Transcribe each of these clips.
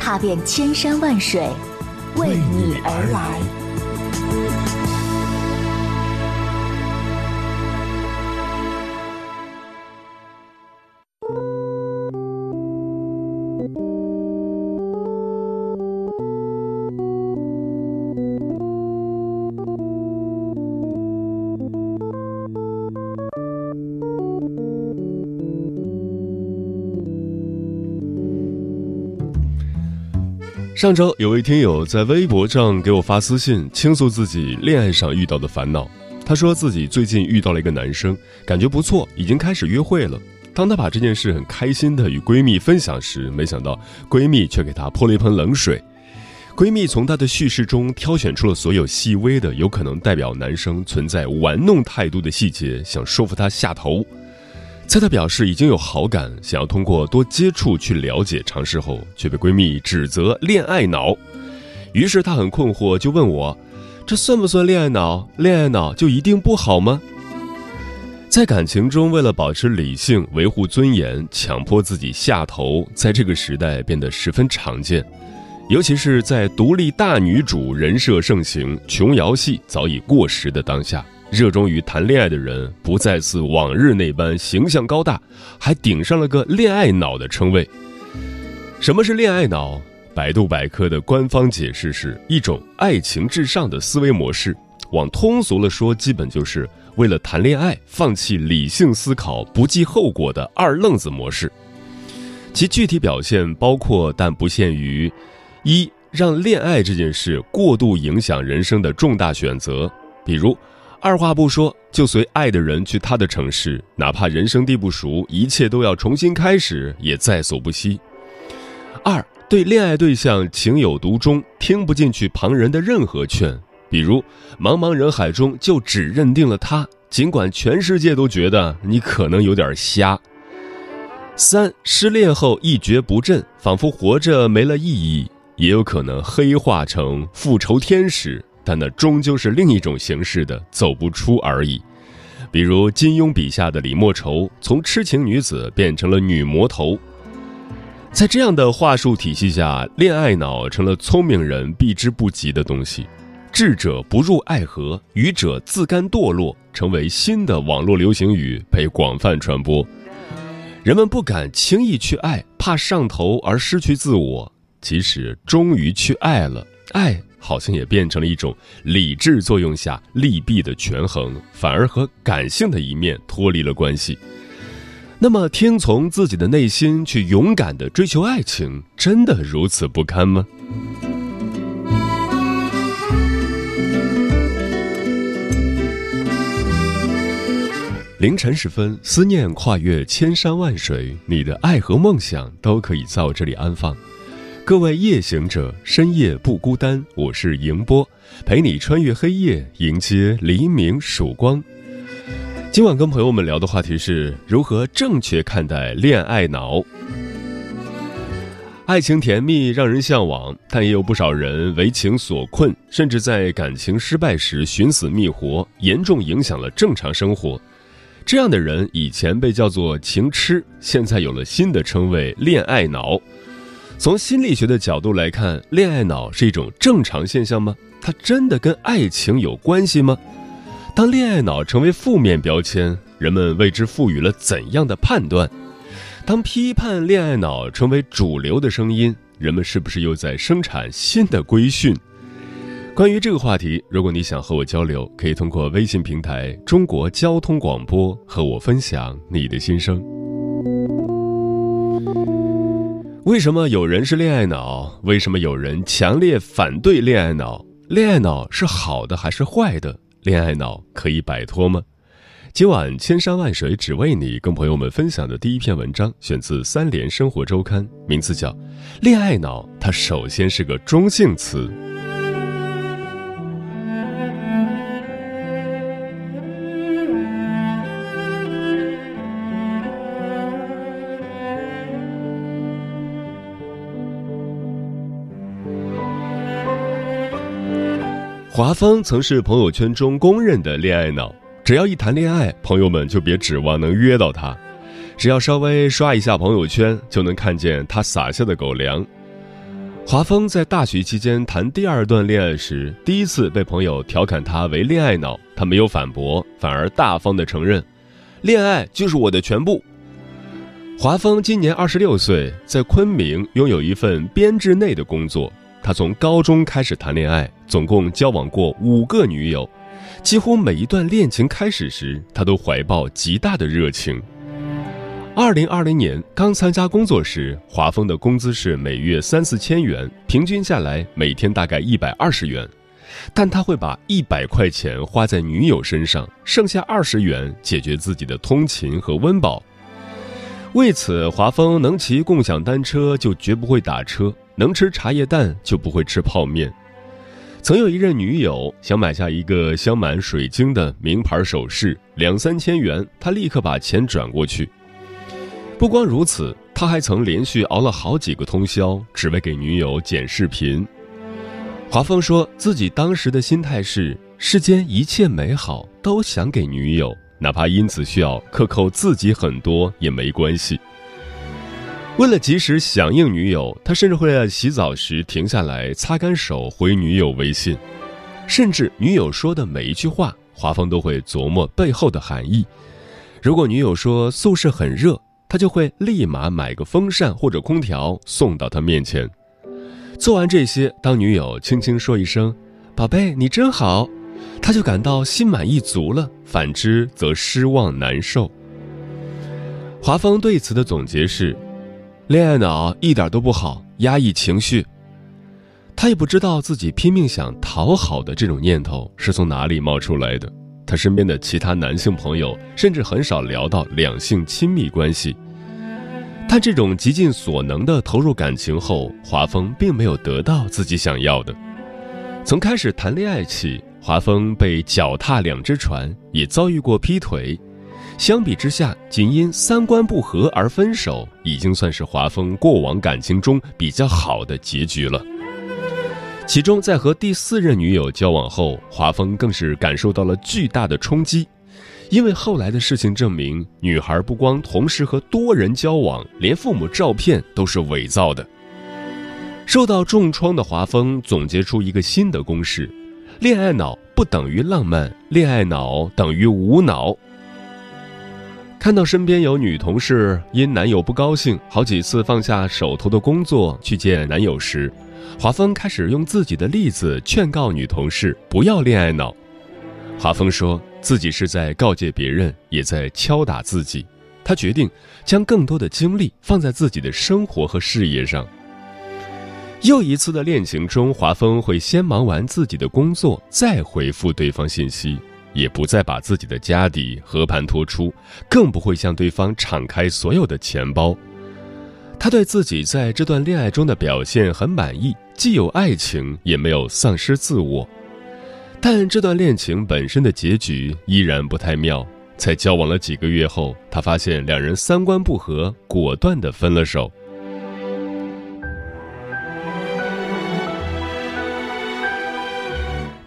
踏遍千山万水，为你而来。上周有位听友在微博上给我发私信，倾诉自己恋爱上遇到的烦恼。她说自己最近遇到了一个男生，感觉不错，已经开始约会了。当她把这件事很开心的与闺蜜分享时，没想到闺蜜却给她泼了一盆冷水。闺蜜从她的叙事中挑选出了所有细微的、有可能代表男生存在玩弄态度的细节，想说服他下头。在她表示已经有好感，想要通过多接触去了解尝试后，却被闺蜜指责恋爱脑。于是她很困惑，就问我：“这算不算恋爱脑？恋爱脑就一定不好吗？”在感情中，为了保持理性、维护尊严，强迫自己下头，在这个时代变得十分常见。尤其是在独立大女主人设盛行、琼瑶戏早已过时的当下。热衷于谈恋爱的人不再似往日那般形象高大，还顶上了个“恋爱脑”的称谓。什么是恋爱脑？百度百科的官方解释是一种爱情至上的思维模式。往通俗了说，基本就是为了谈恋爱放弃理性思考、不计后果的二愣子模式。其具体表现包括，但不限于：一、让恋爱这件事过度影响人生的重大选择，比如。二话不说就随爱的人去他的城市，哪怕人生地不熟，一切都要重新开始，也在所不惜。二对恋爱对象情有独钟，听不进去旁人的任何劝，比如茫茫人海中就只认定了他，尽管全世界都觉得你可能有点瞎。三失恋后一蹶不振，仿佛活着没了意义，也有可能黑化成复仇天使。但那终究是另一种形式的走不出而已，比如金庸笔下的李莫愁，从痴情女子变成了女魔头。在这样的话术体系下，恋爱脑成了聪明人避之不及的东西。智者不入爱河，愚者自甘堕落，成为新的网络流行语，被广泛传播。人们不敢轻易去爱，怕上头而失去自我。即使终于去爱了，爱。好像也变成了一种理智作用下利弊的权衡，反而和感性的一面脱离了关系。那么，听从自己的内心去勇敢的追求爱情，真的如此不堪吗？凌晨时分，思念跨越千山万水，你的爱和梦想都可以在我这里安放。各位夜行者，深夜不孤单。我是迎波，陪你穿越黑夜，迎接黎明曙光。今晚跟朋友们聊的话题是如何正确看待恋爱脑。爱情甜蜜，让人向往，但也有不少人为情所困，甚至在感情失败时寻死觅活，严重影响了正常生活。这样的人以前被叫做情痴，现在有了新的称谓——恋爱脑。从心理学的角度来看，恋爱脑是一种正常现象吗？它真的跟爱情有关系吗？当恋爱脑成为负面标签，人们为之赋予了怎样的判断？当批判恋爱脑成为主流的声音，人们是不是又在生产新的规训？关于这个话题，如果你想和我交流，可以通过微信平台“中国交通广播”和我分享你的心声。为什么有人是恋爱脑？为什么有人强烈反对恋爱脑？恋爱脑是好的还是坏的？恋爱脑可以摆脱吗？今晚千山万水只为你，跟朋友们分享的第一篇文章选自《三联生活周刊》，名字叫《恋爱脑》，它首先是个中性词。华峰曾是朋友圈中公认的恋爱脑。只要一谈恋爱，朋友们就别指望能约到他。只要稍微刷一下朋友圈，就能看见他撒下的狗粮。华峰在大学期间谈第二段恋爱时，第一次被朋友调侃他为恋爱脑，他没有反驳，反而大方的承认，恋爱就是我的全部。华峰今年二十六岁，在昆明拥有一份编制内的工作。他从高中开始谈恋爱，总共交往过五个女友。几乎每一段恋情开始时，他都怀抱极大的热情。二零二零年刚参加工作时，华峰的工资是每月三四千元，平均下来每天大概一百二十元。但他会把一百块钱花在女友身上，剩下二十元解决自己的通勤和温饱。为此，华峰能骑共享单车就绝不会打车，能吃茶叶蛋就不会吃泡面。曾有一任女友想买下一个镶满水晶的名牌首饰，两三千元，他立刻把钱转过去。不光如此，他还曾连续熬了好几个通宵，只为给女友剪视频。华峰说自己当时的心态是：世间一切美好都想给女友，哪怕因此需要克扣自己很多也没关系。为了及时响应女友，他甚至会在洗澡时停下来擦干手回女友微信，甚至女友说的每一句话，华峰都会琢磨背后的含义。如果女友说宿舍很热，他就会立马买个风扇或者空调送到她面前。做完这些，当女友轻轻说一声“宝贝，你真好”，他就感到心满意足了；反之，则失望难受。华峰对此的总结是。恋爱脑一点都不好，压抑情绪。他也不知道自己拼命想讨好的这种念头是从哪里冒出来的。他身边的其他男性朋友甚至很少聊到两性亲密关系。但这种极尽所能的投入感情后，华峰并没有得到自己想要的。从开始谈恋爱起，华峰被脚踏两只船，也遭遇过劈腿。相比之下，仅因三观不合而分手，已经算是华峰过往感情中比较好的结局了。其中，在和第四任女友交往后，华峰更是感受到了巨大的冲击，因为后来的事情证明，女孩不光同时和多人交往，连父母照片都是伪造的。受到重创的华峰总结出一个新的公式：恋爱脑不等于浪漫，恋爱脑等于无脑。看到身边有女同事因男友不高兴，好几次放下手头的工作去见男友时，华峰开始用自己的例子劝告女同事不要恋爱脑。华峰说自己是在告诫别人，也在敲打自己。他决定将更多的精力放在自己的生活和事业上。又一次的恋情中，华峰会先忙完自己的工作，再回复对方信息。也不再把自己的家底和盘托出，更不会向对方敞开所有的钱包。他对自己在这段恋爱中的表现很满意，既有爱情，也没有丧失自我。但这段恋情本身的结局依然不太妙。在交往了几个月后，他发现两人三观不合，果断的分了手。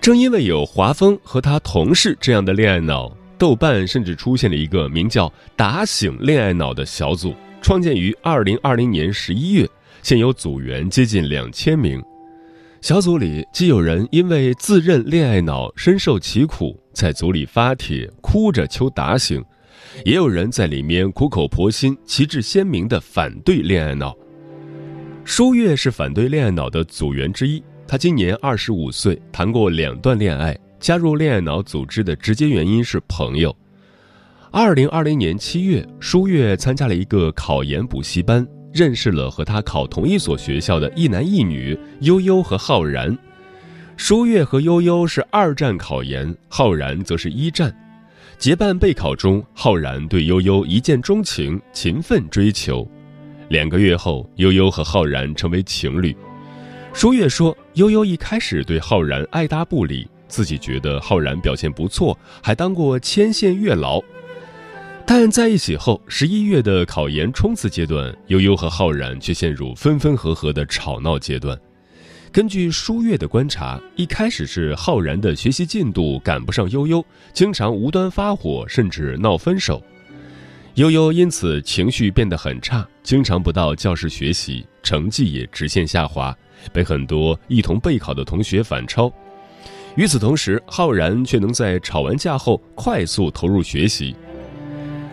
正因为有华峰和他同事这样的恋爱脑，豆瓣甚至出现了一个名叫“打醒恋爱脑”的小组，创建于二零二零年十一月，现有组员接近两千名。小组里既有人因为自认恋爱脑深受其苦，在组里发帖哭着求打醒，也有人在里面苦口婆心、旗帜鲜明地反对恋爱脑。舒月是反对恋爱脑的组员之一。他今年二十五岁，谈过两段恋爱。加入恋爱脑组织的直接原因是朋友。二零二零年七月，舒月参加了一个考研补习班，认识了和他考同一所学校的一男一女悠悠和浩然。舒月和悠悠是二战考研，浩然则是一战。结伴备考中，浩然对悠悠一见钟情，勤奋追求。两个月后，悠悠和浩然成为情侣。舒月说，悠悠一开始对浩然爱答不理，自己觉得浩然表现不错，还当过牵线月老。但在一起后，十一月的考研冲刺阶段，悠悠和浩然却陷入分分合合的吵闹阶段。根据舒月的观察，一开始是浩然的学习进度赶不上悠悠，经常无端发火，甚至闹分手。悠悠因此情绪变得很差，经常不到教室学习，成绩也直线下滑，被很多一同备考的同学反超。与此同时，浩然却能在吵完架后快速投入学习。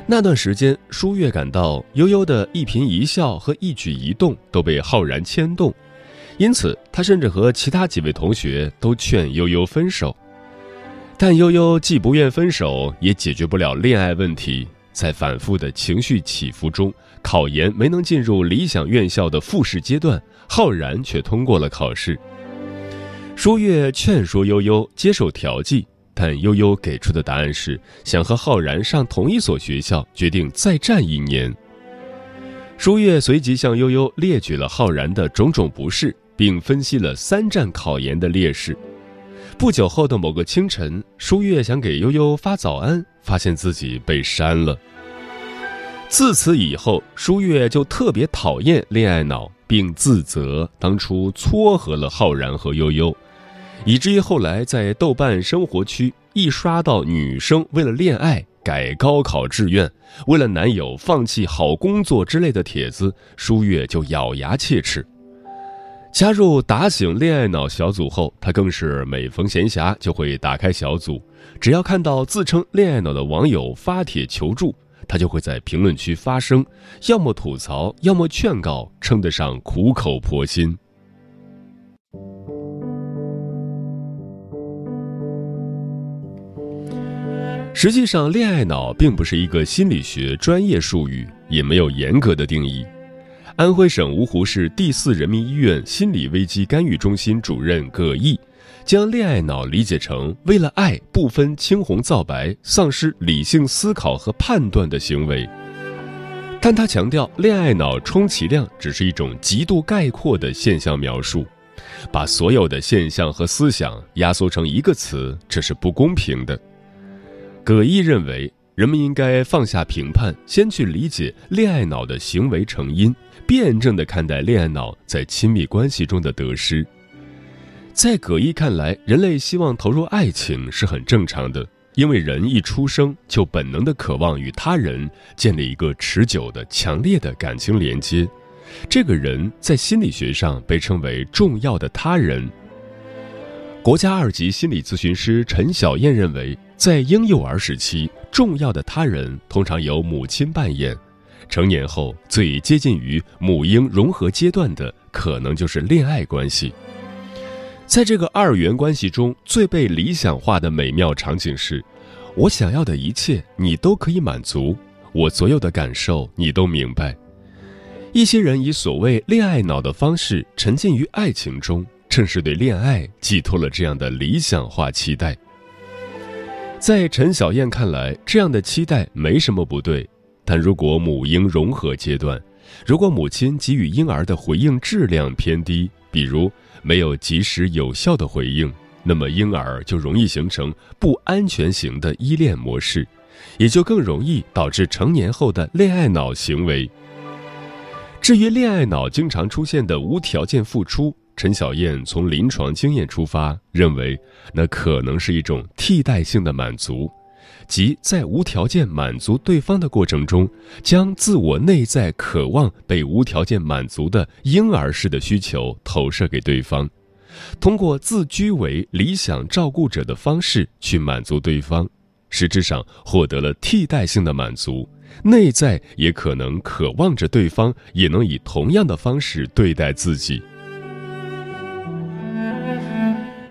那段时间，舒月感到悠悠的一颦一笑和一举一动都被浩然牵动，因此他甚至和其他几位同学都劝悠悠分手。但悠悠既不愿分手，也解决不了恋爱问题，在反复的情绪起伏中，考研没能进入理想院校的复试阶段，浩然却通过了考试。舒月劝说悠悠接受调剂。但悠悠给出的答案是想和浩然上同一所学校，决定再战一年。舒月随即向悠悠列举了浩然的种种不适，并分析了三战考研的劣势。不久后的某个清晨，舒月想给悠悠发早安，发现自己被删了。自此以后，舒月就特别讨厌恋爱脑，并自责当初撮合了浩然和悠悠。以至于后来在豆瓣生活区一刷到女生为了恋爱改高考志愿、为了男友放弃好工作之类的帖子，舒月就咬牙切齿。加入打醒恋爱脑小组后，她更是每逢闲暇就会打开小组，只要看到自称恋爱脑的网友发帖求助，他就会在评论区发声，要么吐槽，要么劝告，称得上苦口婆心。实际上，恋爱脑并不是一个心理学专业术语，也没有严格的定义。安徽省芜湖市第四人民医院心理危机干预中心主任葛毅，将恋爱脑理解成为了爱不分青红皂白、丧失理性思考和判断的行为。但他强调，恋爱脑充其量只是一种极度概括的现象描述，把所有的现象和思想压缩成一个词，这是不公平的。葛毅认为，人们应该放下评判，先去理解恋爱脑的行为成因，辩证地看待恋爱脑在亲密关系中的得失。在葛毅看来，人类希望投入爱情是很正常的，因为人一出生就本能地渴望与他人建立一个持久的、强烈的感情连接。这个人在心理学上被称为重要的他人。国家二级心理咨询师陈小燕认为。在婴幼儿时期，重要的他人通常由母亲扮演；成年后，最接近于母婴融合阶段的，可能就是恋爱关系。在这个二元关系中，最被理想化的美妙场景是：我想要的一切你都可以满足，我所有的感受你都明白。一些人以所谓恋爱脑的方式沉浸于爱情中，正是对恋爱寄托了这样的理想化期待。在陈小燕看来，这样的期待没什么不对，但如果母婴融合阶段，如果母亲给予婴儿的回应质量偏低，比如没有及时有效的回应，那么婴儿就容易形成不安全型的依恋模式，也就更容易导致成年后的恋爱脑行为。至于恋爱脑经常出现的无条件付出。陈小燕从临床经验出发，认为那可能是一种替代性的满足，即在无条件满足对方的过程中，将自我内在渴望被无条件满足的婴儿式的需求投射给对方，通过自居为理想照顾者的方式去满足对方，实质上获得了替代性的满足，内在也可能渴望着对方也能以同样的方式对待自己。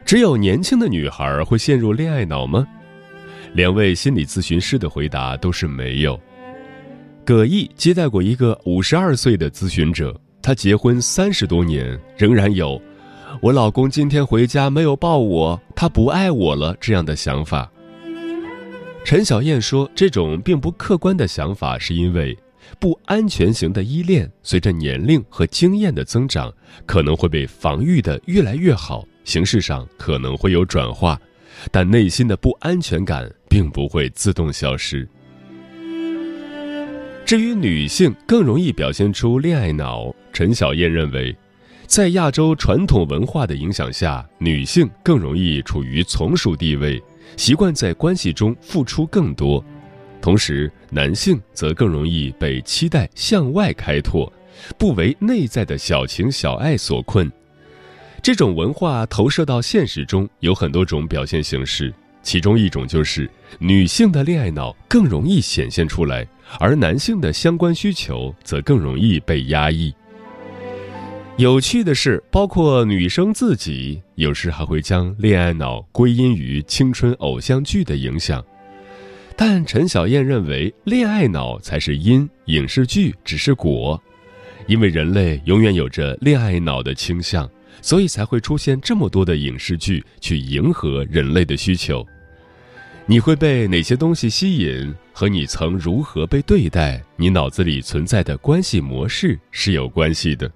只有年轻的女孩会陷入恋爱脑吗？两位心理咨询师的回答都是没有。葛毅接待过一个五十二岁的咨询者，他结婚三十多年，仍然有“我老公今天回家没有抱我，他不爱我了”这样的想法。陈小燕说，这种并不客观的想法是因为不安全型的依恋，随着年龄和经验的增长，可能会被防御的越来越好，形式上可能会有转化，但内心的不安全感并不会自动消失。至于女性更容易表现出恋爱脑，陈小燕认为，在亚洲传统文化的影响下，女性更容易处于从属地位，习惯在关系中付出更多；同时，男性则更容易被期待向外开拓，不为内在的小情小爱所困。这种文化投射到现实中有很多种表现形式。其中一种就是女性的恋爱脑更容易显现出来，而男性的相关需求则更容易被压抑。有趣的是，包括女生自己有时还会将恋爱脑归因于青春偶像剧的影响，但陈小燕认为恋爱脑才是因，影视剧只是果，因为人类永远有着恋爱脑的倾向。所以才会出现这么多的影视剧去迎合人类的需求。你会被哪些东西吸引？和你曾如何被对待，你脑子里存在的关系模式是有关系的。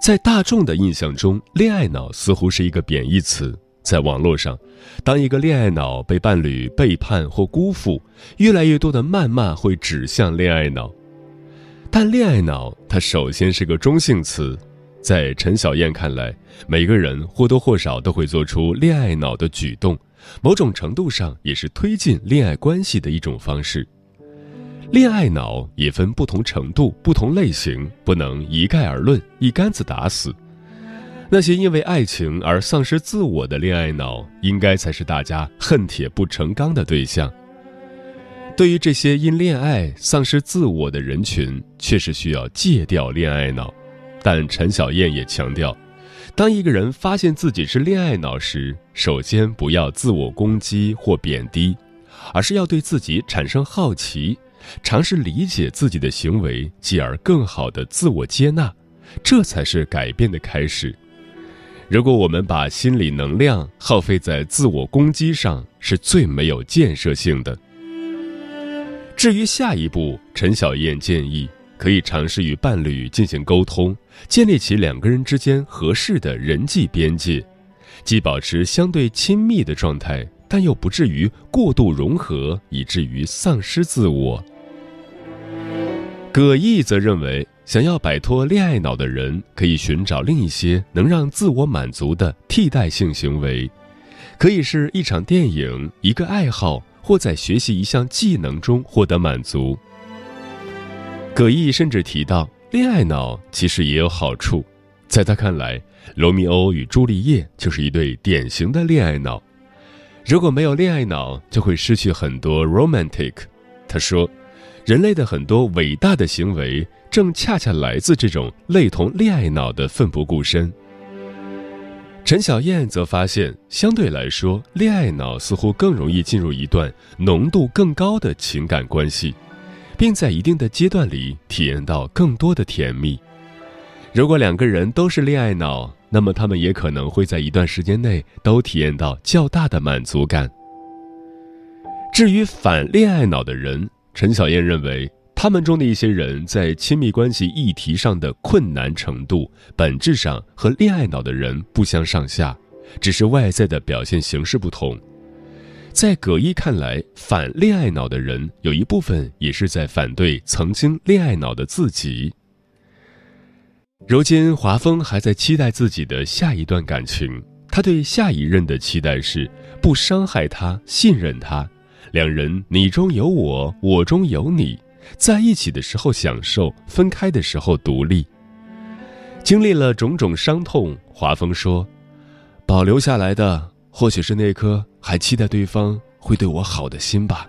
在大众的印象中，恋爱脑似乎是一个贬义词。在网络上，当一个恋爱脑被伴侣背叛或辜负，越来越多的谩骂会指向恋爱脑。但恋爱脑它首先是个中性词，在陈小燕看来，每个人或多或少都会做出恋爱脑的举动，某种程度上也是推进恋爱关系的一种方式。恋爱脑也分不同程度、不同类型，不能一概而论，一竿子打死。那些因为爱情而丧失自我的恋爱脑，应该才是大家恨铁不成钢的对象。对于这些因恋爱丧失自我的人群，确实需要戒掉恋爱脑。但陈小燕也强调，当一个人发现自己是恋爱脑时，首先不要自我攻击或贬低，而是要对自己产生好奇，尝试理解自己的行为，继而更好的自我接纳，这才是改变的开始。如果我们把心理能量耗费在自我攻击上，是最没有建设性的。至于下一步，陈小燕建议可以尝试与伴侣进行沟通，建立起两个人之间合适的人际边界，既保持相对亲密的状态，但又不至于过度融合，以至于丧失自我。葛毅则认为。想要摆脱恋爱脑的人，可以寻找另一些能让自我满足的替代性行为，可以是一场电影、一个爱好，或在学习一项技能中获得满足。葛毅甚至提到，恋爱脑其实也有好处，在他看来，罗密欧与朱丽叶就是一对典型的恋爱脑。如果没有恋爱脑，就会失去很多 romantic。他说。人类的很多伟大的行为，正恰恰来自这种类同恋爱脑的奋不顾身。陈小燕则发现，相对来说，恋爱脑似乎更容易进入一段浓度更高的情感关系，并在一定的阶段里体验到更多的甜蜜。如果两个人都是恋爱脑，那么他们也可能会在一段时间内都体验到较大的满足感。至于反恋爱脑的人，陈小燕认为，他们中的一些人在亲密关系议题上的困难程度，本质上和恋爱脑的人不相上下，只是外在的表现形式不同。在葛一看来，反恋爱脑的人有一部分也是在反对曾经恋爱脑的自己。如今，华峰还在期待自己的下一段感情，他对下一任的期待是不伤害他，信任他。两人你中有我，我中有你，在一起的时候享受，分开的时候独立。经历了种种伤痛，华峰说：“保留下来的，或许是那颗还期待对方会对我好的心吧。”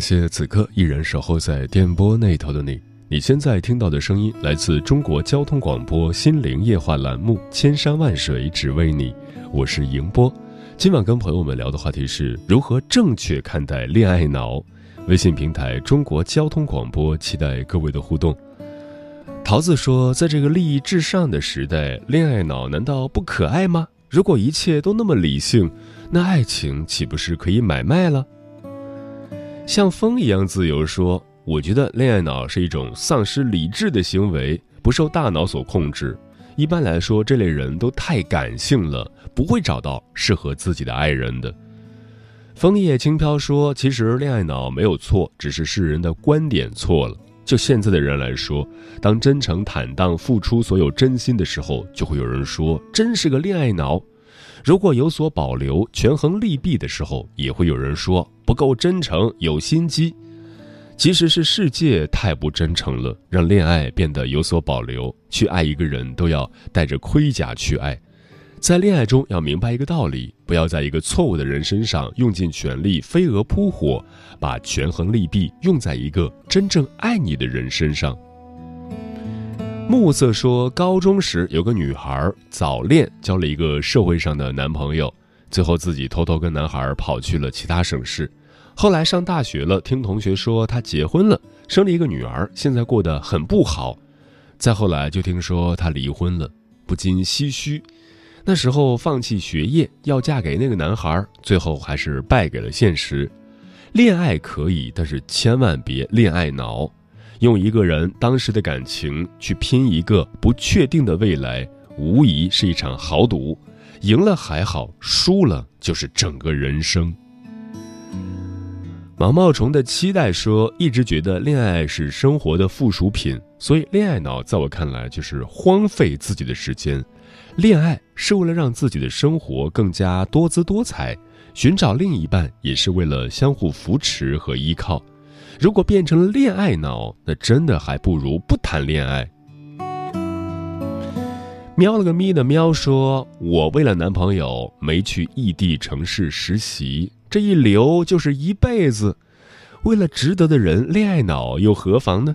感谢此刻依然守候在电波那头的你。你现在听到的声音来自中国交通广播心灵夜话栏目《千山万水只为你》，我是迎波。今晚跟朋友们聊的话题是如何正确看待恋爱脑。微信平台中国交通广播，期待各位的互动。桃子说，在这个利益至上的时代，恋爱脑难道不可爱吗？如果一切都那么理性，那爱情岂不是可以买卖了？像风一样自由说：“我觉得恋爱脑是一种丧失理智的行为，不受大脑所控制。一般来说，这类人都太感性了，不会找到适合自己的爱人的。”枫叶轻飘说：“其实恋爱脑没有错，只是世人的观点错了。就现在的人来说，当真诚坦荡、付出所有真心的时候，就会有人说真是个恋爱脑。”如果有所保留、权衡利弊的时候，也会有人说不够真诚、有心机。其实是世界太不真诚了，让恋爱变得有所保留。去爱一个人都要带着盔甲去爱，在恋爱中要明白一个道理：不要在一个错误的人身上用尽全力飞蛾扑火，把权衡利弊用在一个真正爱你的人身上。暮色说，高中时有个女孩早恋，交了一个社会上的男朋友，最后自己偷偷跟男孩跑去了其他省市。后来上大学了，听同学说她结婚了，生了一个女儿，现在过得很不好。再后来就听说她离婚了，不禁唏嘘。那时候放弃学业要嫁给那个男孩，最后还是败给了现实。恋爱可以，但是千万别恋爱脑。用一个人当时的感情去拼一个不确定的未来，无疑是一场豪赌。赢了还好，输了就是整个人生。毛毛虫的期待说：“一直觉得恋爱是生活的附属品，所以恋爱脑在我看来就是荒废自己的时间。恋爱是为了让自己的生活更加多姿多彩，寻找另一半也是为了相互扶持和依靠。”如果变成了恋爱脑，那真的还不如不谈恋爱。喵了个咪的喵说：“我为了男朋友没去异地城市实习，这一留就是一辈子。为了值得的人，恋爱脑又何妨呢？”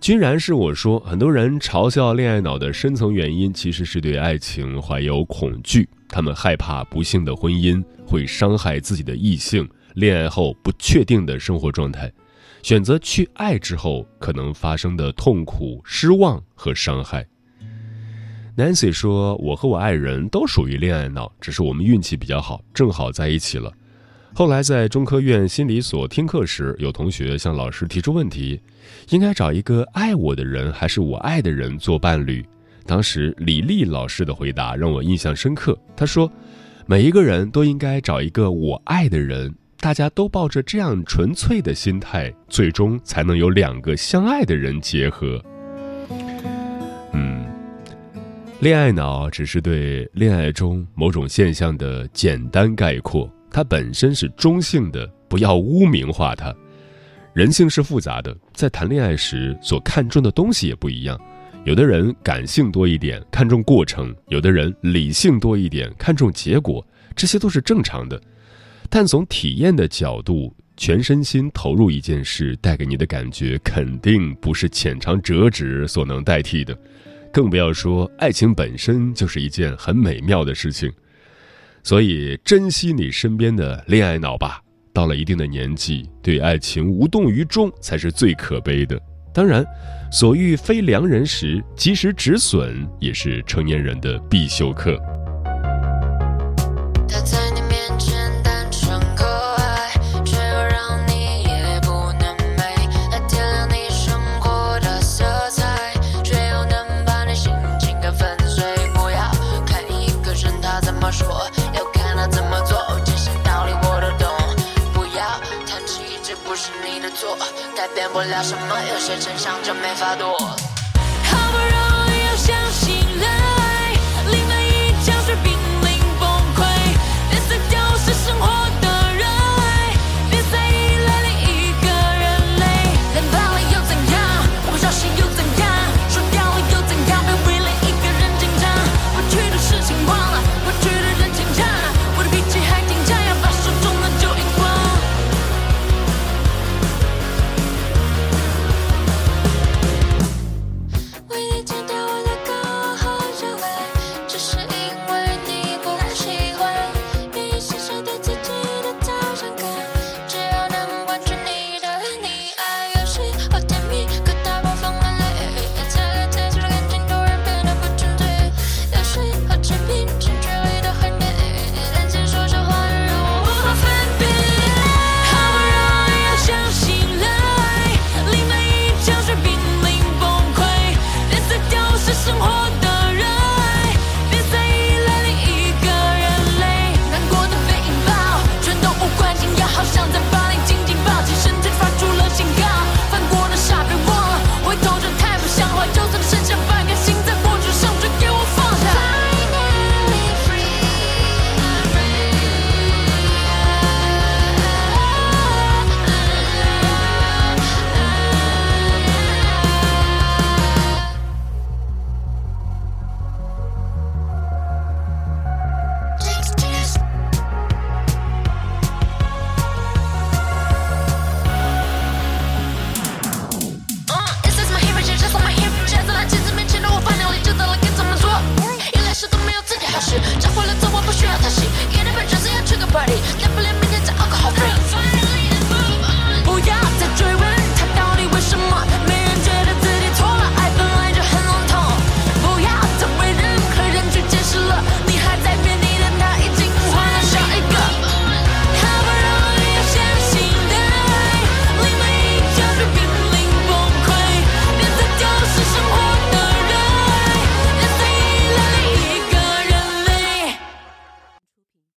君然是我说，很多人嘲笑恋爱脑的深层原因，其实是对爱情怀有恐惧，他们害怕不幸的婚姻会伤害自己的异性。恋爱后不确定的生活状态，选择去爱之后可能发生的痛苦、失望和伤害。Nancy 说：“我和我爱人都属于恋爱脑，只是我们运气比较好，正好在一起了。”后来在中科院心理所听课时，有同学向老师提出问题：“应该找一个爱我的人，还是我爱的人做伴侣？”当时李丽老师的回答让我印象深刻。他说：“每一个人都应该找一个我爱的人。”大家都抱着这样纯粹的心态，最终才能有两个相爱的人结合。嗯，恋爱脑只是对恋爱中某种现象的简单概括，它本身是中性的，不要污名化它。人性是复杂的，在谈恋爱时所看重的东西也不一样。有的人感性多一点，看重过程；有的人理性多一点，看重结果。这些都是正常的。但从体验的角度，全身心投入一件事带给你的感觉，肯定不是浅尝辄止所能代替的。更不要说爱情本身就是一件很美妙的事情。所以，珍惜你身边的恋爱脑吧。到了一定的年纪，对爱情无动于衷才是最可悲的。当然，所遇非良人时，及时止损也是成年人的必修课。变不了什么，有些真相就没法躲。